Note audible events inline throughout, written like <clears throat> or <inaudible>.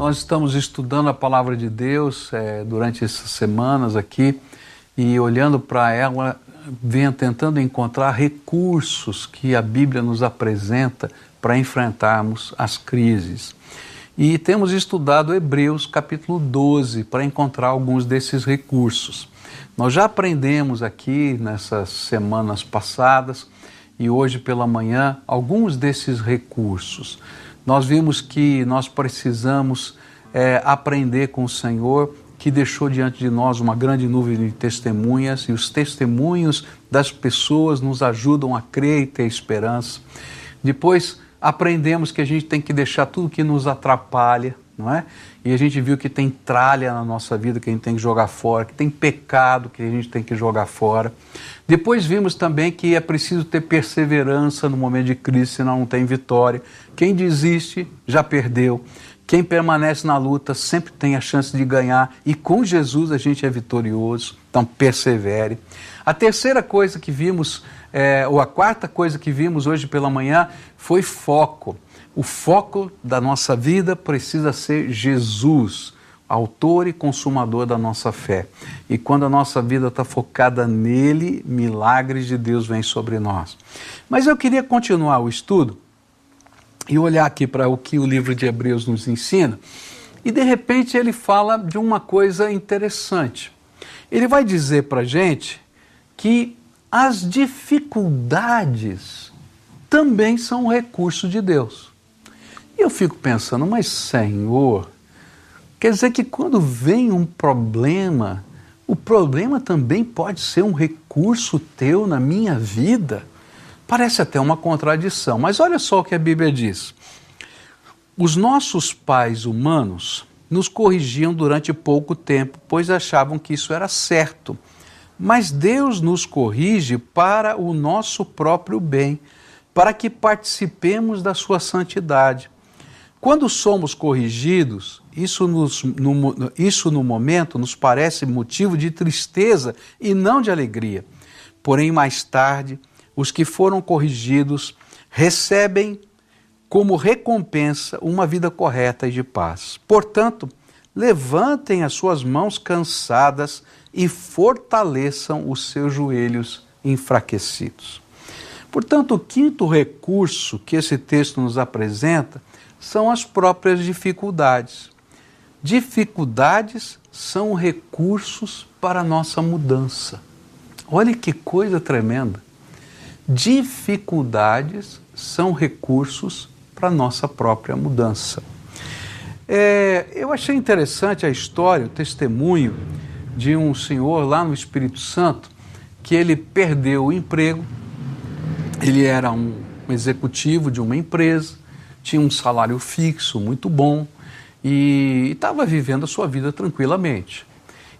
Nós estamos estudando a palavra de Deus é, durante essas semanas aqui e olhando para ela, venha tentando encontrar recursos que a Bíblia nos apresenta para enfrentarmos as crises. E temos estudado Hebreus capítulo 12 para encontrar alguns desses recursos. Nós já aprendemos aqui nessas semanas passadas e hoje pela manhã alguns desses recursos nós vimos que nós precisamos é, aprender com o Senhor, que deixou diante de nós uma grande nuvem de testemunhas, e os testemunhos das pessoas nos ajudam a crer e ter esperança. Depois aprendemos que a gente tem que deixar tudo que nos atrapalha, não é? E a gente viu que tem tralha na nossa vida que a gente tem que jogar fora, que tem pecado que a gente tem que jogar fora. Depois vimos também que é preciso ter perseverança no momento de crise, senão não tem vitória. Quem desiste já perdeu. Quem permanece na luta sempre tem a chance de ganhar e com Jesus a gente é vitorioso. Então persevere. A terceira coisa que vimos, é, ou a quarta coisa que vimos hoje pela manhã, foi foco. O foco da nossa vida precisa ser Jesus autor e consumador da nossa fé. E quando a nossa vida está focada nele, milagres de Deus vêm sobre nós. Mas eu queria continuar o estudo e olhar aqui para o que o livro de Hebreus nos ensina. E de repente ele fala de uma coisa interessante. Ele vai dizer para a gente que as dificuldades também são um recurso de Deus. E eu fico pensando, mas Senhor, Quer dizer que quando vem um problema, o problema também pode ser um recurso teu na minha vida. Parece até uma contradição, mas olha só o que a Bíblia diz. Os nossos pais humanos nos corrigiam durante pouco tempo, pois achavam que isso era certo. Mas Deus nos corrige para o nosso próprio bem, para que participemos da sua santidade. Quando somos corrigidos, isso, nos, no, isso no momento nos parece motivo de tristeza e não de alegria. Porém, mais tarde, os que foram corrigidos recebem como recompensa uma vida correta e de paz. Portanto, levantem as suas mãos cansadas e fortaleçam os seus joelhos enfraquecidos. Portanto, o quinto recurso que esse texto nos apresenta são as próprias dificuldades. Dificuldades são recursos para a nossa mudança. Olha que coisa tremenda. Dificuldades são recursos para a nossa própria mudança. É, eu achei interessante a história, o testemunho de um senhor lá no Espírito Santo que ele perdeu o emprego, ele era um executivo de uma empresa, tinha um salário fixo muito bom e estava vivendo a sua vida tranquilamente.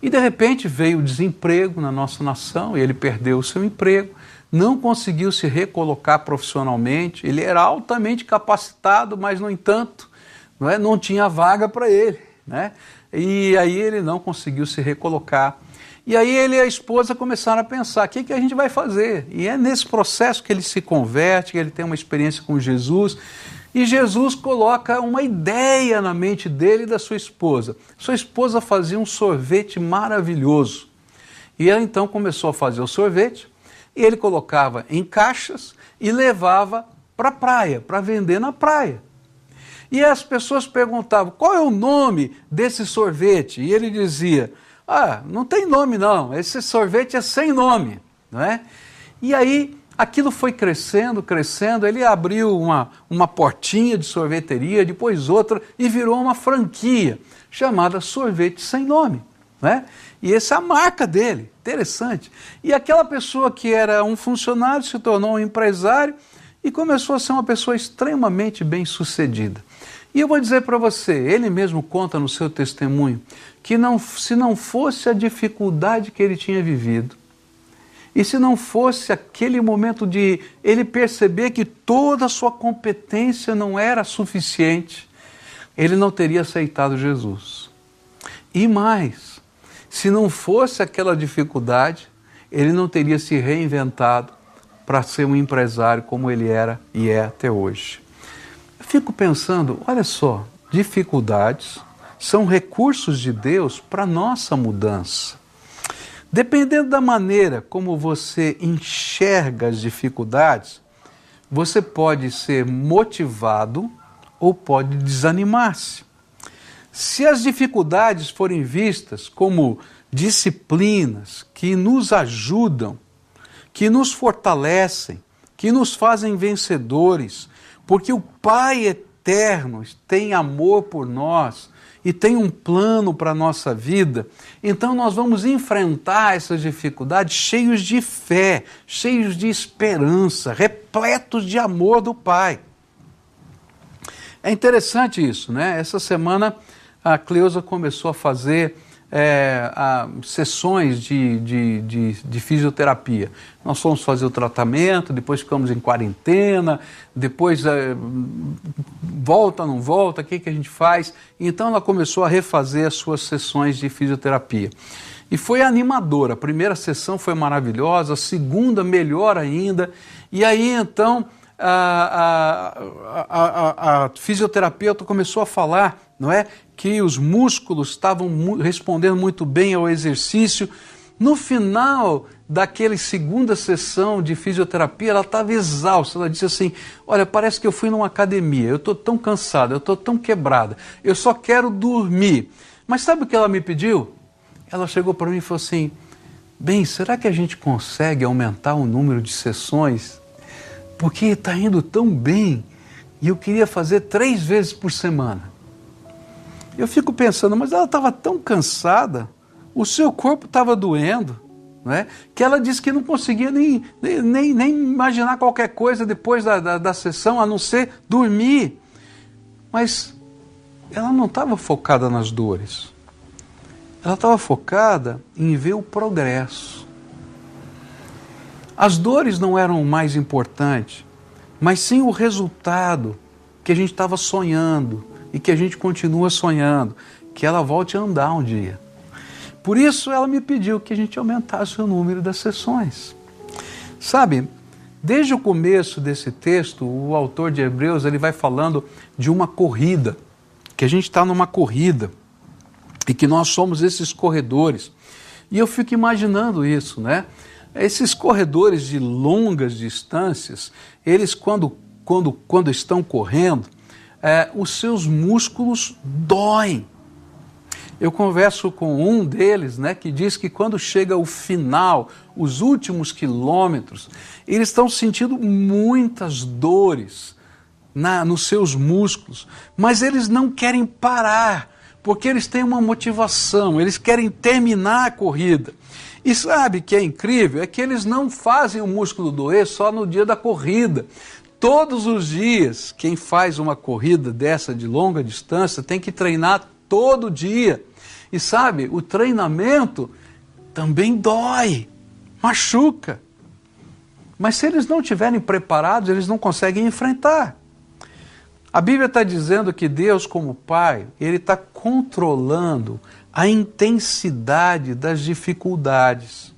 E de repente veio o desemprego na nossa nação e ele perdeu o seu emprego, não conseguiu se recolocar profissionalmente, ele era altamente capacitado, mas no entanto não, é, não tinha vaga para ele. Né? E aí ele não conseguiu se recolocar. E aí ele e a esposa começaram a pensar: o que, que a gente vai fazer? E é nesse processo que ele se converte, que ele tem uma experiência com Jesus. E Jesus coloca uma ideia na mente dele e da sua esposa. Sua esposa fazia um sorvete maravilhoso. E ela então começou a fazer o sorvete, e ele colocava em caixas e levava para a praia, para vender na praia. E as pessoas perguntavam: qual é o nome desse sorvete? E ele dizia: ah, não tem nome não, esse sorvete é sem nome. Não é? E aí aquilo foi crescendo, crescendo. Ele abriu uma, uma portinha de sorveteria, depois outra, e virou uma franquia chamada Sorvete Sem Nome. Né? E essa é a marca dele, interessante. E aquela pessoa que era um funcionário se tornou um empresário e começou a ser uma pessoa extremamente bem sucedida. E eu vou dizer para você, ele mesmo conta no seu testemunho, que não, se não fosse a dificuldade que ele tinha vivido, e se não fosse aquele momento de ele perceber que toda a sua competência não era suficiente, ele não teria aceitado Jesus. E mais, se não fosse aquela dificuldade, ele não teria se reinventado para ser um empresário como ele era e é até hoje. Eu fico pensando, olha só, dificuldades são recursos de Deus para nossa mudança. Dependendo da maneira como você enxerga as dificuldades, você pode ser motivado ou pode desanimar-se. Se as dificuldades forem vistas como disciplinas que nos ajudam, que nos fortalecem, que nos fazem vencedores, porque o Pai eterno tem amor por nós e tem um plano para a nossa vida, então nós vamos enfrentar essas dificuldades cheios de fé, cheios de esperança, repletos de amor do Pai. É interessante isso, né? Essa semana a Cleusa começou a fazer é, a, sessões de, de, de, de, fisioterapia. Nós fomos fazer o tratamento, depois ficamos em quarentena, depois é, volta, não volta, o que, que a gente faz? Então ela começou a refazer as suas sessões de fisioterapia. E foi animadora. A primeira sessão foi maravilhosa, a segunda melhor ainda. E aí então a, a, a, a fisioterapeuta começou a falar, não é? Que os músculos estavam respondendo muito bem ao exercício. No final daquela segunda sessão de fisioterapia, ela estava exausta. Ela disse assim: Olha, parece que eu fui numa academia, eu estou tão cansada, eu estou tão quebrada, eu só quero dormir. Mas sabe o que ela me pediu? Ela chegou para mim e falou assim: Bem, será que a gente consegue aumentar o número de sessões? Porque está indo tão bem e eu queria fazer três vezes por semana. Eu fico pensando, mas ela estava tão cansada, o seu corpo estava doendo, né? que ela disse que não conseguia nem, nem, nem imaginar qualquer coisa depois da, da, da sessão, a não ser dormir. Mas ela não estava focada nas dores. Ela estava focada em ver o progresso. As dores não eram o mais importante, mas sim o resultado que a gente estava sonhando, e que a gente continua sonhando, que ela volte a andar um dia. Por isso ela me pediu que a gente aumentasse o número das sessões. Sabe, desde o começo desse texto, o autor de Hebreus ele vai falando de uma corrida, que a gente está numa corrida e que nós somos esses corredores. E eu fico imaginando isso, né? Esses corredores de longas distâncias, eles quando, quando, quando estão correndo, é, os seus músculos doem. Eu converso com um deles, né, que diz que quando chega o final, os últimos quilômetros, eles estão sentindo muitas dores na, nos seus músculos, mas eles não querem parar, porque eles têm uma motivação, eles querem terminar a corrida. E sabe que é incrível? É que eles não fazem o músculo doer só no dia da corrida. Todos os dias, quem faz uma corrida dessa de longa distância tem que treinar todo dia. E sabe, o treinamento também dói, machuca. Mas se eles não estiverem preparados, eles não conseguem enfrentar. A Bíblia está dizendo que Deus, como Pai, Ele está controlando a intensidade das dificuldades.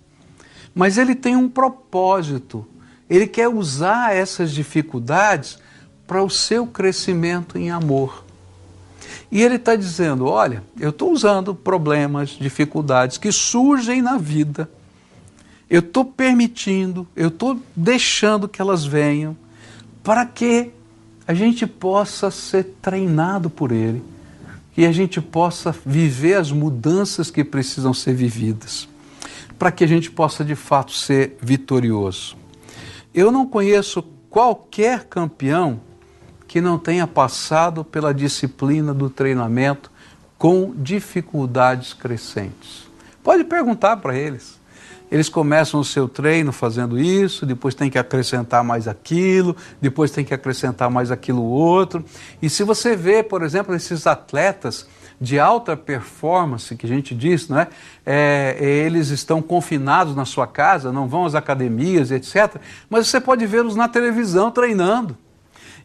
Mas Ele tem um propósito ele quer usar essas dificuldades para o seu crescimento em amor. E ele está dizendo: olha, eu estou usando problemas, dificuldades que surgem na vida, eu estou permitindo, eu estou deixando que elas venham, para que a gente possa ser treinado por Ele, que a gente possa viver as mudanças que precisam ser vividas, para que a gente possa de fato ser vitorioso. Eu não conheço qualquer campeão que não tenha passado pela disciplina do treinamento com dificuldades crescentes. Pode perguntar para eles. Eles começam o seu treino fazendo isso, depois tem que acrescentar mais aquilo, depois tem que acrescentar mais aquilo outro. E se você vê, por exemplo, esses atletas de alta performance, que a gente diz, não é? é? eles estão confinados na sua casa, não vão às academias, etc. Mas você pode vê-los na televisão treinando.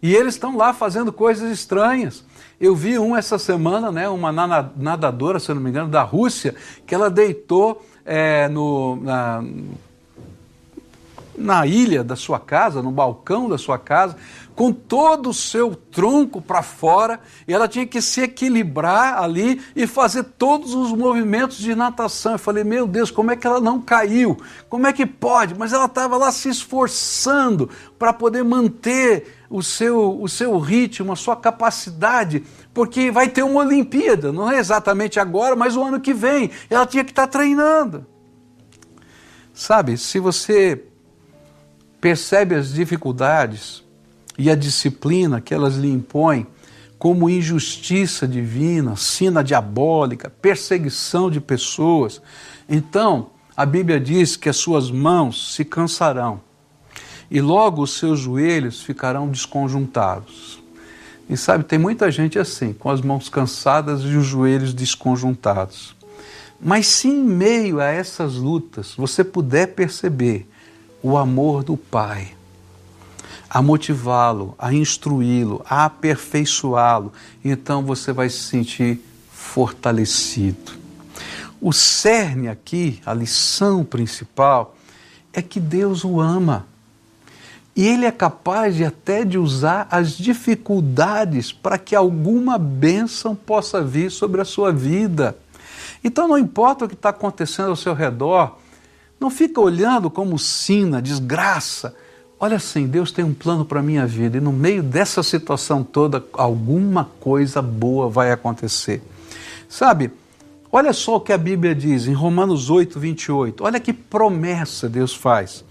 E eles estão lá fazendo coisas estranhas. Eu vi um essa semana, né, uma nadadora, se não me engano, da Rússia, que ela deitou é, no, na, na ilha da sua casa, no balcão da sua casa, com todo o seu tronco para fora, e ela tinha que se equilibrar ali e fazer todos os movimentos de natação. Eu falei, meu Deus, como é que ela não caiu? Como é que pode? Mas ela estava lá se esforçando para poder manter o seu, o seu ritmo, a sua capacidade, porque vai ter uma Olimpíada, não é exatamente agora, mas o ano que vem. Ela tinha que estar tá treinando. Sabe, se você percebe as dificuldades e a disciplina que elas lhe impõem como injustiça divina, sina diabólica, perseguição de pessoas, então a Bíblia diz que as suas mãos se cansarão e logo os seus joelhos ficarão desconjuntados. E sabe, tem muita gente assim, com as mãos cansadas e os joelhos desconjuntados. Mas se em meio a essas lutas você puder perceber o amor do Pai, a motivá-lo, a instruí-lo, a aperfeiçoá-lo, então você vai se sentir fortalecido. O cerne aqui, a lição principal, é que Deus o ama. E ele é capaz de até de usar as dificuldades para que alguma bênção possa vir sobre a sua vida. Então não importa o que está acontecendo ao seu redor, não fica olhando como sina, desgraça. Olha assim, Deus tem um plano para a minha vida e no meio dessa situação toda, alguma coisa boa vai acontecer. Sabe, olha só o que a Bíblia diz em Romanos 8, 28. Olha que promessa Deus faz.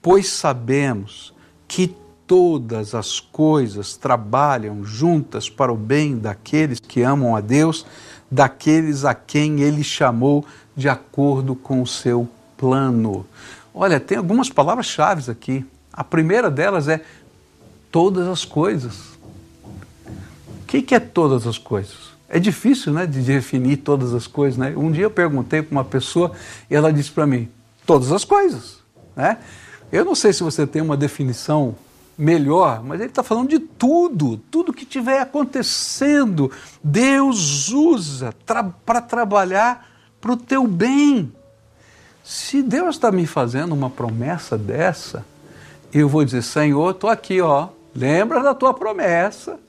Pois sabemos que todas as coisas trabalham juntas para o bem daqueles que amam a Deus, daqueles a quem ele chamou de acordo com o seu plano. Olha, tem algumas palavras-chave aqui. A primeira delas é todas as coisas. O que, que é todas as coisas? É difícil né, de definir todas as coisas. Né? Um dia eu perguntei para uma pessoa e ela disse para mim: todas as coisas. Né? Eu não sei se você tem uma definição melhor, mas ele está falando de tudo, tudo que estiver acontecendo, Deus usa para trabalhar para o teu bem. Se Deus está me fazendo uma promessa dessa, eu vou dizer, Senhor, estou aqui, ó, lembra da tua promessa,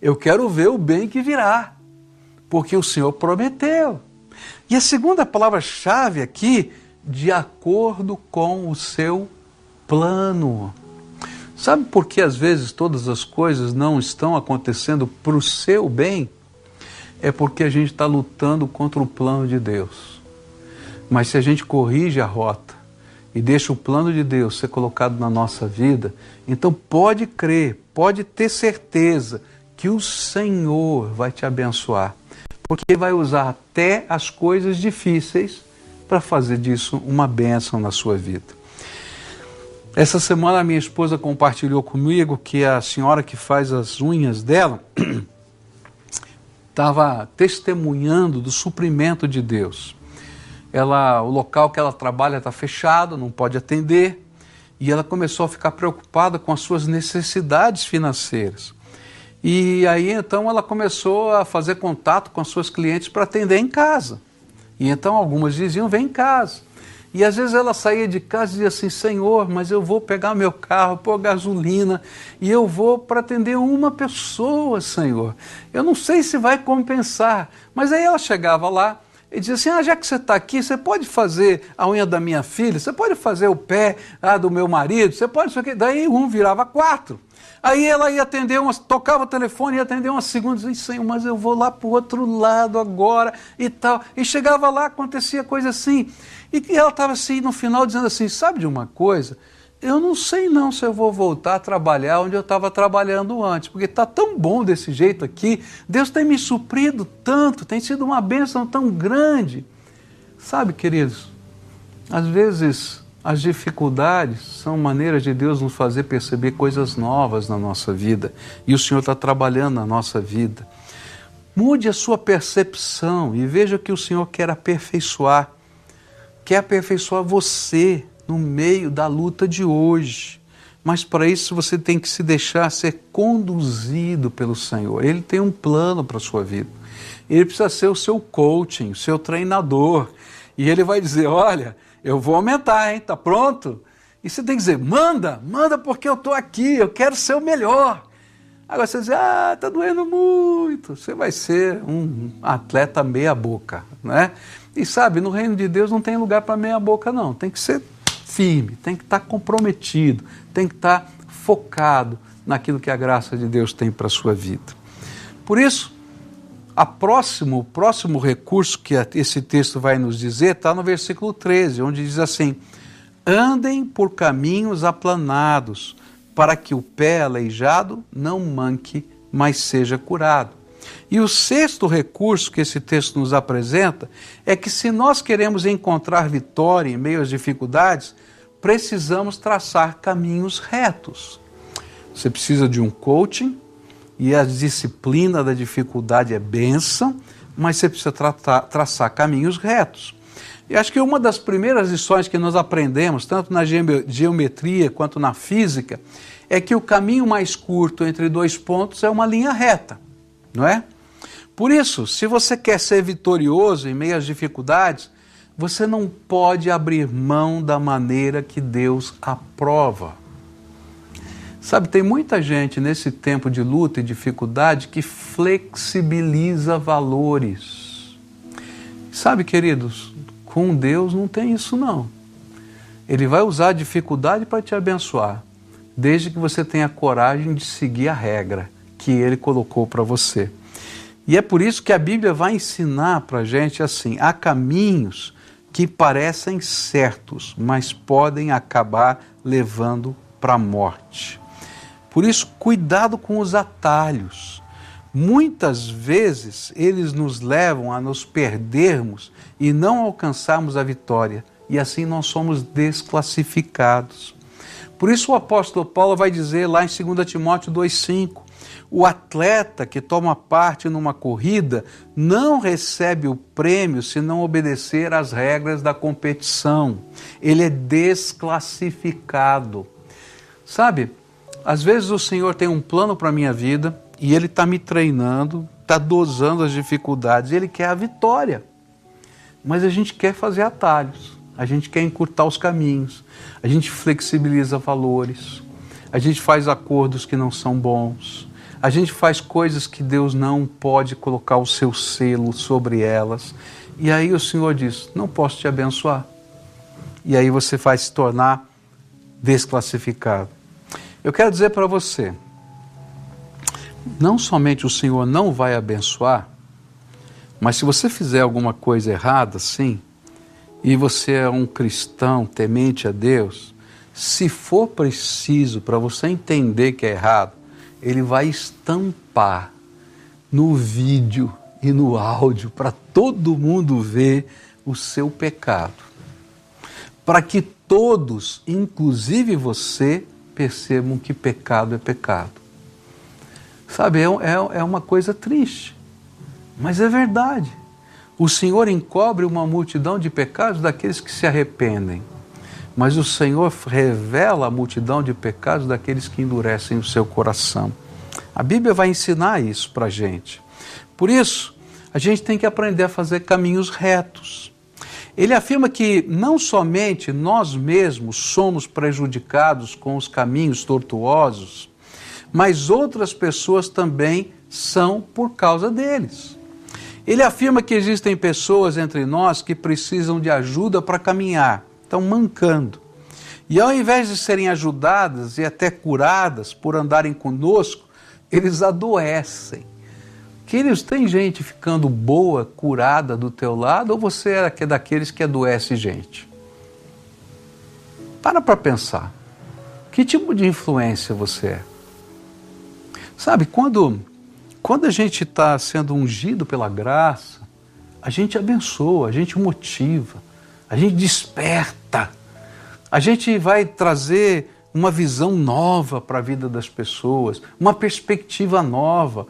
eu quero ver o bem que virá, porque o Senhor prometeu. E a segunda palavra-chave aqui, de acordo com o seu plano. Sabe por que às vezes todas as coisas não estão acontecendo para o seu bem? É porque a gente está lutando contra o plano de Deus. Mas se a gente corrige a rota e deixa o plano de Deus ser colocado na nossa vida, então pode crer, pode ter certeza que o Senhor vai te abençoar. Porque vai usar até as coisas difíceis para fazer disso uma bênção na sua vida. Essa semana a minha esposa compartilhou comigo que a senhora que faz as unhas dela <clears throat> estava testemunhando do suprimento de Deus. Ela, o local que ela trabalha está fechado, não pode atender, e ela começou a ficar preocupada com as suas necessidades financeiras. E aí então ela começou a fazer contato com as suas clientes para atender em casa. E então algumas diziam: vem em casa. E às vezes ela saía de casa e dizia assim: Senhor, mas eu vou pegar meu carro, pôr gasolina e eu vou para atender uma pessoa, Senhor. Eu não sei se vai compensar. Mas aí ela chegava lá e dizia assim: Ah, já que você está aqui, você pode fazer a unha da minha filha, você pode fazer o pé ah, do meu marido, você pode isso aqui. Daí um virava quatro. Aí ela ia atender, uma, tocava o telefone, ia atender uma segunda, dizia, Senhor, mas eu vou lá para o outro lado agora e tal. E chegava lá, acontecia coisa assim. E ela estava assim, no final, dizendo assim, sabe de uma coisa? Eu não sei não se eu vou voltar a trabalhar onde eu estava trabalhando antes, porque está tão bom desse jeito aqui, Deus tem me suprido tanto, tem sido uma bênção tão grande. Sabe, queridos, às vezes as dificuldades são maneiras de Deus nos fazer perceber coisas novas na nossa vida. E o Senhor está trabalhando na nossa vida. Mude a sua percepção e veja que o Senhor quer aperfeiçoar. Quer aperfeiçoar você no meio da luta de hoje. Mas para isso você tem que se deixar ser conduzido pelo Senhor. Ele tem um plano para a sua vida. Ele precisa ser o seu coaching, o seu treinador. E ele vai dizer: olha, eu vou aumentar, hein? Tá pronto? E você tem que dizer: manda, manda porque eu estou aqui, eu quero ser o melhor. Agora você diz: ah, está doendo muito. Você vai ser um atleta meia-boca, né? E sabe, no reino de Deus não tem lugar para meia-boca, não. Tem que ser firme, tem que estar tá comprometido, tem que estar tá focado naquilo que a graça de Deus tem para a sua vida. Por isso, a próximo, o próximo recurso que esse texto vai nos dizer está no versículo 13, onde diz assim: Andem por caminhos aplanados, para que o pé aleijado não manque, mas seja curado. E o sexto recurso que esse texto nos apresenta é que, se nós queremos encontrar vitória em meio às dificuldades, precisamos traçar caminhos retos. Você precisa de um coaching, e a disciplina da dificuldade é benção, mas você precisa tratar, traçar caminhos retos. E acho que uma das primeiras lições que nós aprendemos, tanto na geometria quanto na física, é que o caminho mais curto entre dois pontos é uma linha reta, não é? Por isso, se você quer ser vitorioso em meio às dificuldades, você não pode abrir mão da maneira que Deus aprova. Sabe, tem muita gente nesse tempo de luta e dificuldade que flexibiliza valores. Sabe, queridos, com Deus não tem isso não. Ele vai usar a dificuldade para te abençoar, desde que você tenha coragem de seguir a regra que ele colocou para você. E é por isso que a Bíblia vai ensinar para a gente assim: há caminhos que parecem certos, mas podem acabar levando para a morte. Por isso, cuidado com os atalhos. Muitas vezes eles nos levam a nos perdermos e não alcançarmos a vitória, e assim nós somos desclassificados. Por isso o apóstolo Paulo vai dizer lá em 2 Timóteo 2,5: o atleta que toma parte numa corrida não recebe o prêmio se não obedecer às regras da competição. Ele é desclassificado. Sabe, às vezes o Senhor tem um plano para a minha vida e Ele está me treinando, está dosando as dificuldades, Ele quer a vitória. Mas a gente quer fazer atalhos, a gente quer encurtar os caminhos, a gente flexibiliza valores, a gente faz acordos que não são bons, a gente faz coisas que Deus não pode colocar o seu selo sobre elas. E aí o Senhor diz: Não posso te abençoar. E aí você vai se tornar desclassificado. Eu quero dizer para você, não somente o Senhor não vai abençoar, mas se você fizer alguma coisa errada, sim, e você é um cristão temente a Deus, se for preciso para você entender que é errado, ele vai estampar no vídeo e no áudio para todo mundo ver o seu pecado. Para que todos, inclusive você, percebam que pecado é pecado. Sabe, é, é, é uma coisa triste, mas é verdade. O Senhor encobre uma multidão de pecados daqueles que se arrependem, mas o Senhor revela a multidão de pecados daqueles que endurecem o seu coração. A Bíblia vai ensinar isso para a gente. Por isso, a gente tem que aprender a fazer caminhos retos. Ele afirma que não somente nós mesmos somos prejudicados com os caminhos tortuosos, mas outras pessoas também são por causa deles. Ele afirma que existem pessoas entre nós que precisam de ajuda para caminhar, estão mancando. E ao invés de serem ajudadas e até curadas por andarem conosco, eles adoecem. Queridos, tem gente ficando boa, curada do teu lado, ou você é daqueles que adoece gente? Para para pensar. Que tipo de influência você é? Sabe, quando, quando a gente está sendo ungido pela graça, a gente abençoa, a gente motiva, a gente desperta, a gente vai trazer uma visão nova para a vida das pessoas, uma perspectiva nova.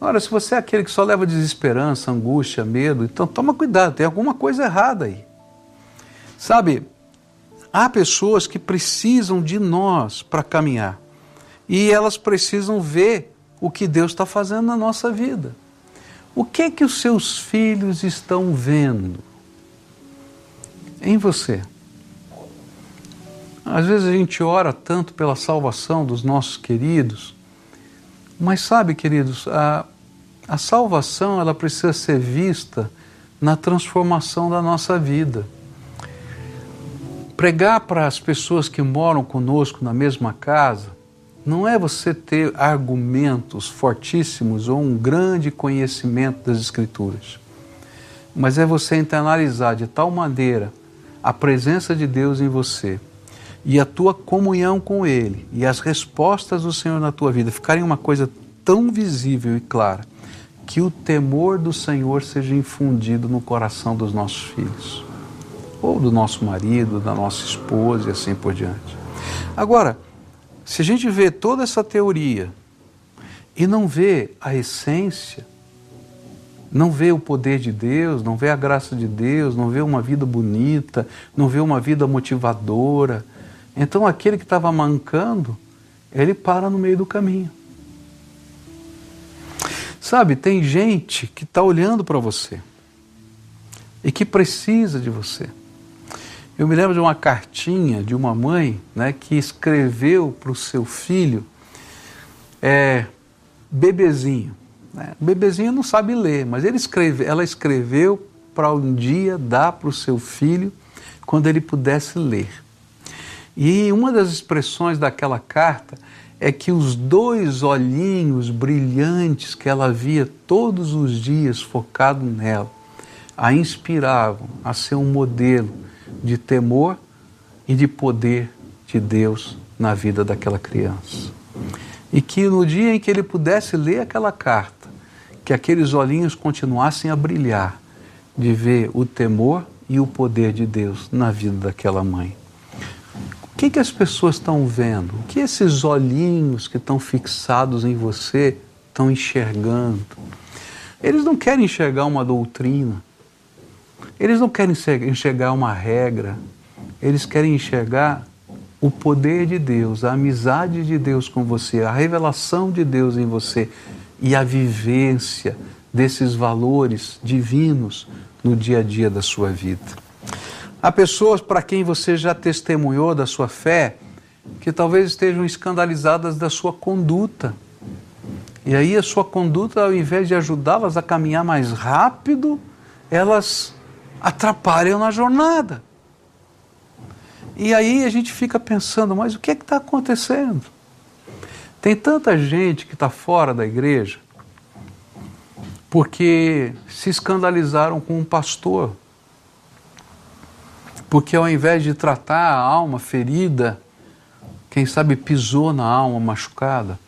Ora, se você é aquele que só leva desesperança, angústia, medo, então toma cuidado, tem alguma coisa errada aí. Sabe, há pessoas que precisam de nós para caminhar e elas precisam ver o que Deus está fazendo na nossa vida. O que é que os seus filhos estão vendo em você? Às vezes a gente ora tanto pela salvação dos nossos queridos, mas sabe, queridos, a, a salvação ela precisa ser vista na transformação da nossa vida. Pregar para as pessoas que moram conosco na mesma casa não é você ter argumentos fortíssimos ou um grande conhecimento das Escrituras, mas é você internalizar de tal maneira a presença de Deus em você e a tua comunhão com Ele e as respostas do Senhor na tua vida ficarem uma coisa tão visível e clara que o temor do Senhor seja infundido no coração dos nossos filhos, ou do nosso marido, da nossa esposa e assim por diante. Agora, se a gente vê toda essa teoria e não vê a essência, não vê o poder de Deus, não vê a graça de Deus, não vê uma vida bonita, não vê uma vida motivadora, então aquele que estava mancando, ele para no meio do caminho. Sabe, tem gente que está olhando para você e que precisa de você. Eu me lembro de uma cartinha de uma mãe né, que escreveu para o seu filho, é, bebezinho. Né? O bebezinho não sabe ler, mas ele escreve, ela escreveu para um dia dar para o seu filho quando ele pudesse ler. E uma das expressões daquela carta é que os dois olhinhos brilhantes que ela via todos os dias focado nela a inspiravam a ser um modelo de temor e de poder de Deus na vida daquela criança. E que no dia em que ele pudesse ler aquela carta, que aqueles olhinhos continuassem a brilhar, de ver o temor e o poder de Deus na vida daquela mãe. O que, que as pessoas estão vendo? O que esses olhinhos que estão fixados em você estão enxergando? Eles não querem enxergar uma doutrina, eles não querem enxergar uma regra, eles querem enxergar o poder de Deus, a amizade de Deus com você, a revelação de Deus em você e a vivência desses valores divinos no dia a dia da sua vida. Há pessoas para quem você já testemunhou da sua fé que talvez estejam escandalizadas da sua conduta. E aí a sua conduta, ao invés de ajudá-las a caminhar mais rápido, elas atrapalham na jornada. E aí a gente fica pensando, mas o que é que está acontecendo? Tem tanta gente que está fora da igreja porque se escandalizaram com um pastor. Porque ao invés de tratar a alma ferida, quem sabe pisou na alma machucada.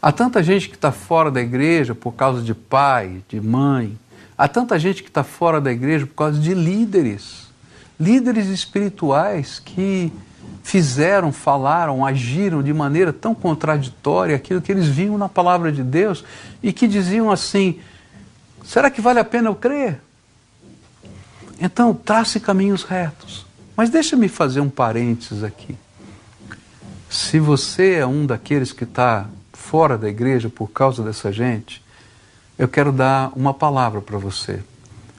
Há tanta gente que está fora da igreja por causa de pai, de mãe, Há tanta gente que está fora da igreja por causa de líderes, líderes espirituais que fizeram, falaram, agiram de maneira tão contraditória aquilo que eles viam na palavra de Deus e que diziam assim: será que vale a pena eu crer? Então, trace caminhos retos. Mas deixa-me fazer um parênteses aqui. Se você é um daqueles que está fora da igreja por causa dessa gente, eu quero dar uma palavra para você.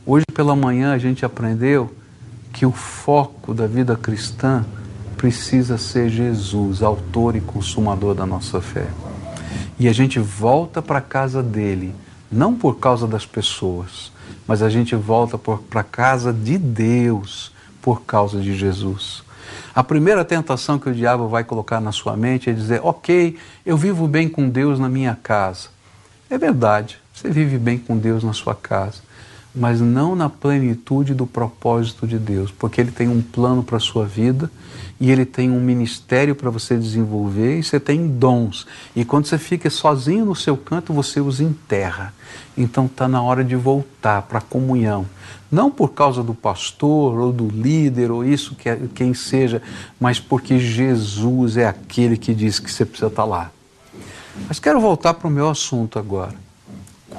Hoje pela manhã a gente aprendeu que o foco da vida cristã precisa ser Jesus, autor e consumador da nossa fé. E a gente volta para a casa dele, não por causa das pessoas, mas a gente volta para a casa de Deus por causa de Jesus. A primeira tentação que o diabo vai colocar na sua mente é dizer: Ok, eu vivo bem com Deus na minha casa. É verdade, você vive bem com Deus na sua casa, mas não na plenitude do propósito de Deus, porque Ele tem um plano para a sua vida e Ele tem um ministério para você desenvolver e você tem dons. E quando você fica sozinho no seu canto, você os enterra. Então está na hora de voltar para a comunhão. Não por causa do pastor ou do líder ou isso que é, quem seja, mas porque Jesus é aquele que diz que você precisa estar tá lá. Mas quero voltar para o meu assunto agora.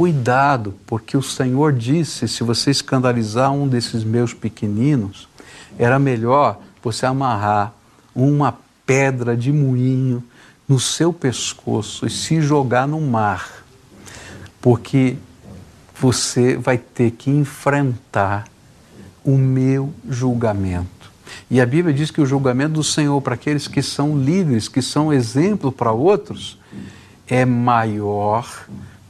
Cuidado, porque o Senhor disse: se você escandalizar um desses meus pequeninos, era melhor você amarrar uma pedra de moinho no seu pescoço e se jogar no mar, porque você vai ter que enfrentar o meu julgamento. E a Bíblia diz que o julgamento do Senhor para aqueles que são líderes, que são exemplo para outros, é maior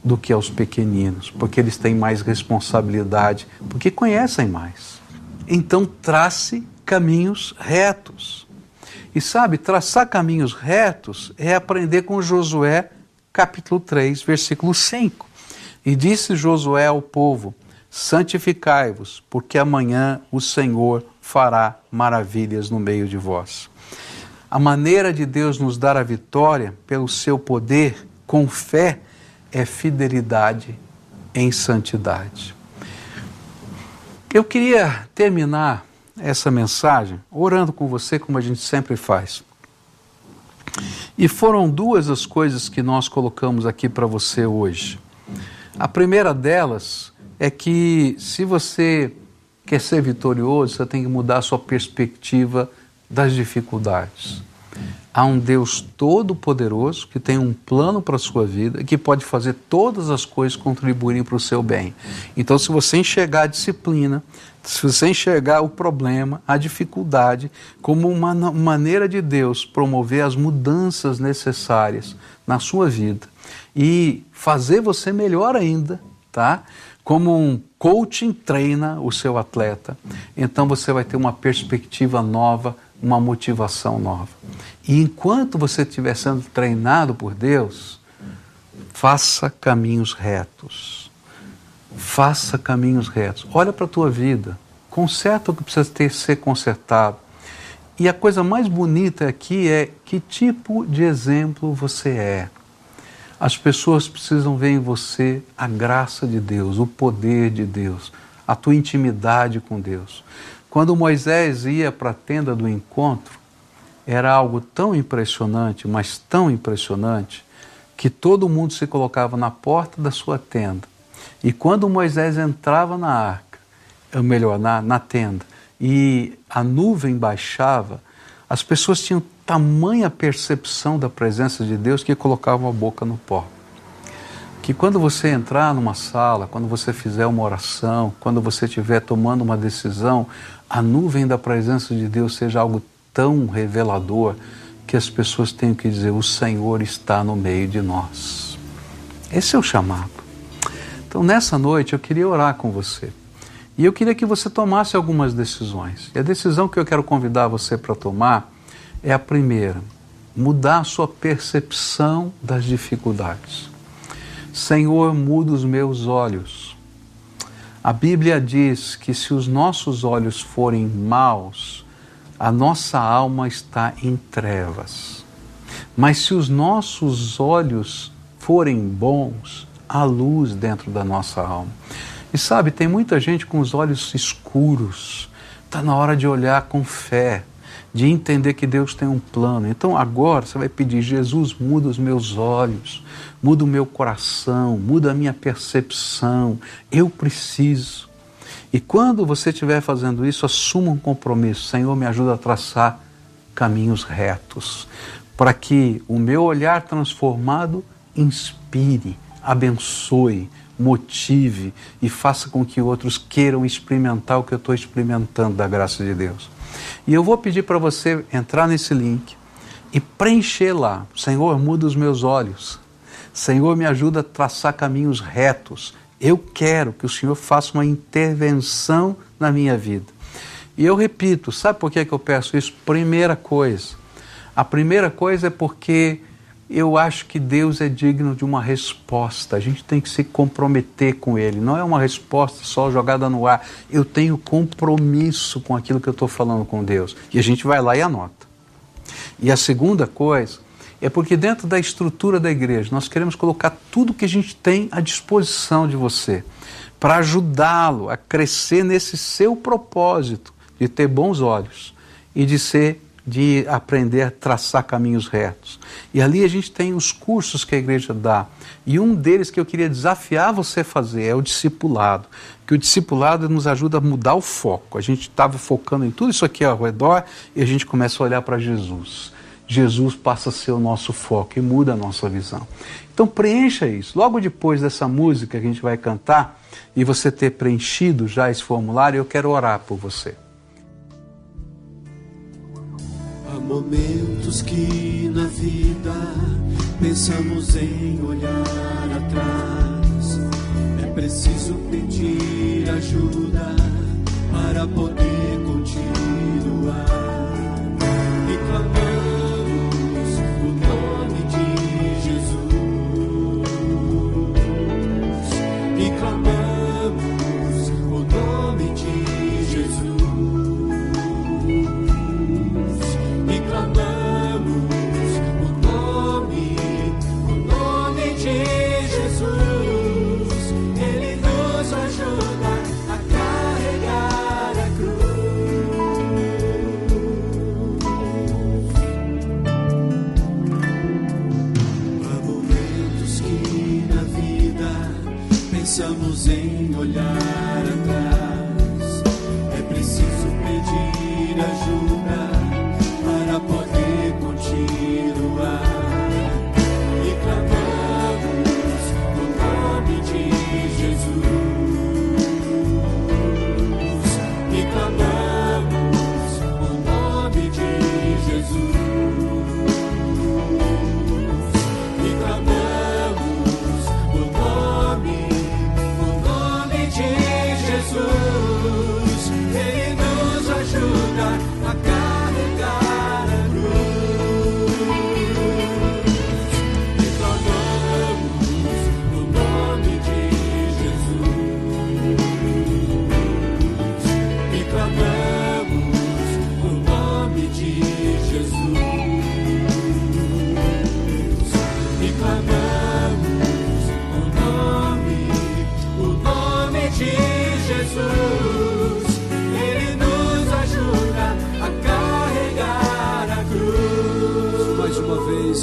do que aos pequeninos, porque eles têm mais responsabilidade, porque conhecem mais. Então, trace caminhos retos. E sabe, traçar caminhos retos é aprender com Josué, capítulo 3, versículo 5. E disse Josué ao povo: Santificai-vos, porque amanhã o Senhor fará maravilhas no meio de vós. A maneira de Deus nos dar a vitória pelo seu poder, com fé, é fidelidade em santidade. Eu queria terminar essa mensagem orando com você, como a gente sempre faz. E foram duas as coisas que nós colocamos aqui para você hoje. A primeira delas é que se você quer ser vitorioso, você tem que mudar a sua perspectiva das dificuldades. Há um Deus todo-poderoso que tem um plano para a sua vida que pode fazer todas as coisas contribuírem para o seu bem. Então, se você enxergar a disciplina, se você enxergar o problema, a dificuldade, como uma maneira de Deus promover as mudanças necessárias na sua vida e fazer você melhor ainda, tá? Como um coaching treina o seu atleta, então você vai ter uma perspectiva nova uma motivação nova. E enquanto você estiver sendo treinado por Deus, faça caminhos retos. Faça caminhos retos. Olha para a tua vida. Conserta o que precisa ter, ser consertado. E a coisa mais bonita aqui é que tipo de exemplo você é. As pessoas precisam ver em você a graça de Deus, o poder de Deus, a tua intimidade com Deus. Quando Moisés ia para a tenda do encontro, era algo tão impressionante, mas tão impressionante, que todo mundo se colocava na porta da sua tenda. E quando Moisés entrava na arca, ou melhor, na, na tenda, e a nuvem baixava, as pessoas tinham tamanha percepção da presença de Deus que colocavam a boca no pó que quando você entrar numa sala, quando você fizer uma oração, quando você estiver tomando uma decisão, a nuvem da presença de Deus seja algo tão revelador que as pessoas tenham que dizer: O Senhor está no meio de nós. Esse é o chamado. Então, nessa noite, eu queria orar com você. E eu queria que você tomasse algumas decisões. E a decisão que eu quero convidar você para tomar é a primeira: mudar a sua percepção das dificuldades. Senhor, muda os meus olhos. A Bíblia diz que se os nossos olhos forem maus, a nossa alma está em trevas. Mas se os nossos olhos forem bons, há luz dentro da nossa alma. E sabe, tem muita gente com os olhos escuros. Está na hora de olhar com fé, de entender que Deus tem um plano. Então agora você vai pedir: Jesus, muda os meus olhos, muda o meu coração, muda a minha percepção. Eu preciso. E quando você estiver fazendo isso, assuma um compromisso. Senhor, me ajuda a traçar caminhos retos, para que o meu olhar transformado inspire, abençoe, motive e faça com que outros queiram experimentar o que eu estou experimentando da graça de Deus. E eu vou pedir para você entrar nesse link e preencher lá. Senhor, muda os meus olhos. Senhor, me ajuda a traçar caminhos retos. Eu quero que o Senhor faça uma intervenção na minha vida. E eu repito, sabe por que, que eu peço isso? Primeira coisa. A primeira coisa é porque eu acho que Deus é digno de uma resposta. A gente tem que se comprometer com Ele. Não é uma resposta só jogada no ar. Eu tenho compromisso com aquilo que eu estou falando com Deus. E a gente vai lá e anota. E a segunda coisa é porque dentro da estrutura da igreja nós queremos colocar tudo que a gente tem à disposição de você para ajudá-lo a crescer nesse seu propósito de ter bons olhos e de ser de aprender a traçar caminhos retos. E ali a gente tem os cursos que a igreja dá. E um deles que eu queria desafiar você a fazer é o discipulado. Que o discipulado nos ajuda a mudar o foco. A gente estava focando em tudo isso aqui ao redor e a gente começa a olhar para Jesus. Jesus passa a ser o nosso foco e muda a nossa visão. Então preencha isso. Logo depois dessa música que a gente vai cantar e você ter preenchido já esse formulário, eu quero orar por você. Momentos que na vida pensamos em olhar atrás. É preciso pedir ajuda para poder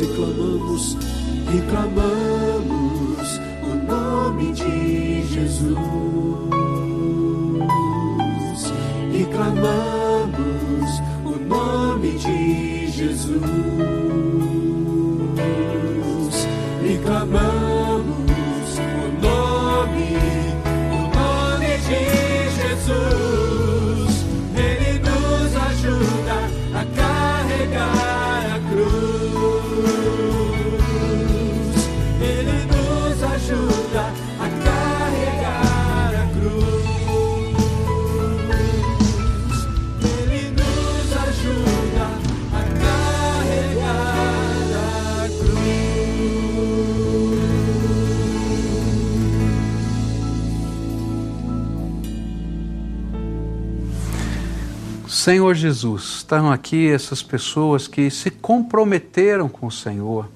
e clamamos, e clamamos o nome de Jesus. E clamamos o nome de Jesus. Senhor Jesus, estão aqui essas pessoas que se comprometeram com o Senhor.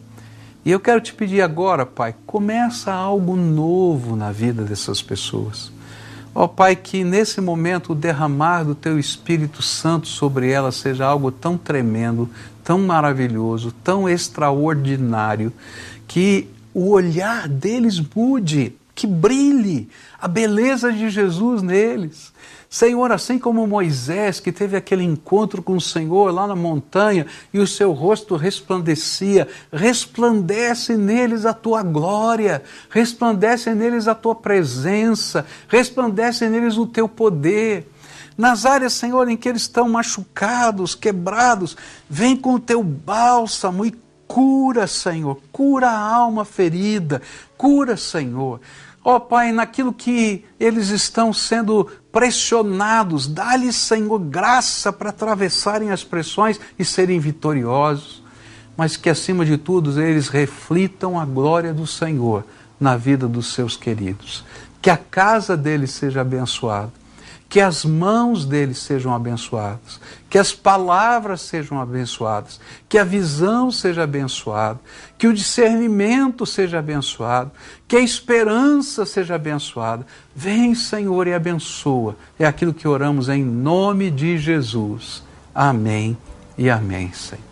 E eu quero te pedir agora, Pai, começa algo novo na vida dessas pessoas. Ó Pai, que nesse momento o derramar do Teu Espírito Santo sobre elas seja algo tão tremendo, tão maravilhoso, tão extraordinário, que o olhar deles mude, que brilhe a beleza de Jesus neles Senhor, assim como Moisés, que teve aquele encontro com o Senhor lá na montanha e o seu rosto resplandecia, resplandece neles a tua glória, resplandece neles a tua presença, resplandece neles o teu poder. Nas áreas, Senhor, em que eles estão machucados, quebrados, vem com o teu bálsamo e cura, Senhor, cura a alma ferida, cura, Senhor. Ó oh, Pai, naquilo que eles estão sendo pressionados, dá-lhes, Senhor, graça para atravessarem as pressões e serem vitoriosos, mas que acima de tudo eles reflitam a glória do Senhor na vida dos seus queridos. Que a casa deles seja abençoada que as mãos deles sejam abençoadas, que as palavras sejam abençoadas, que a visão seja abençoada, que o discernimento seja abençoado, que a esperança seja abençoada. Vem, Senhor, e abençoa. É aquilo que oramos em nome de Jesus. Amém e amém, Senhor.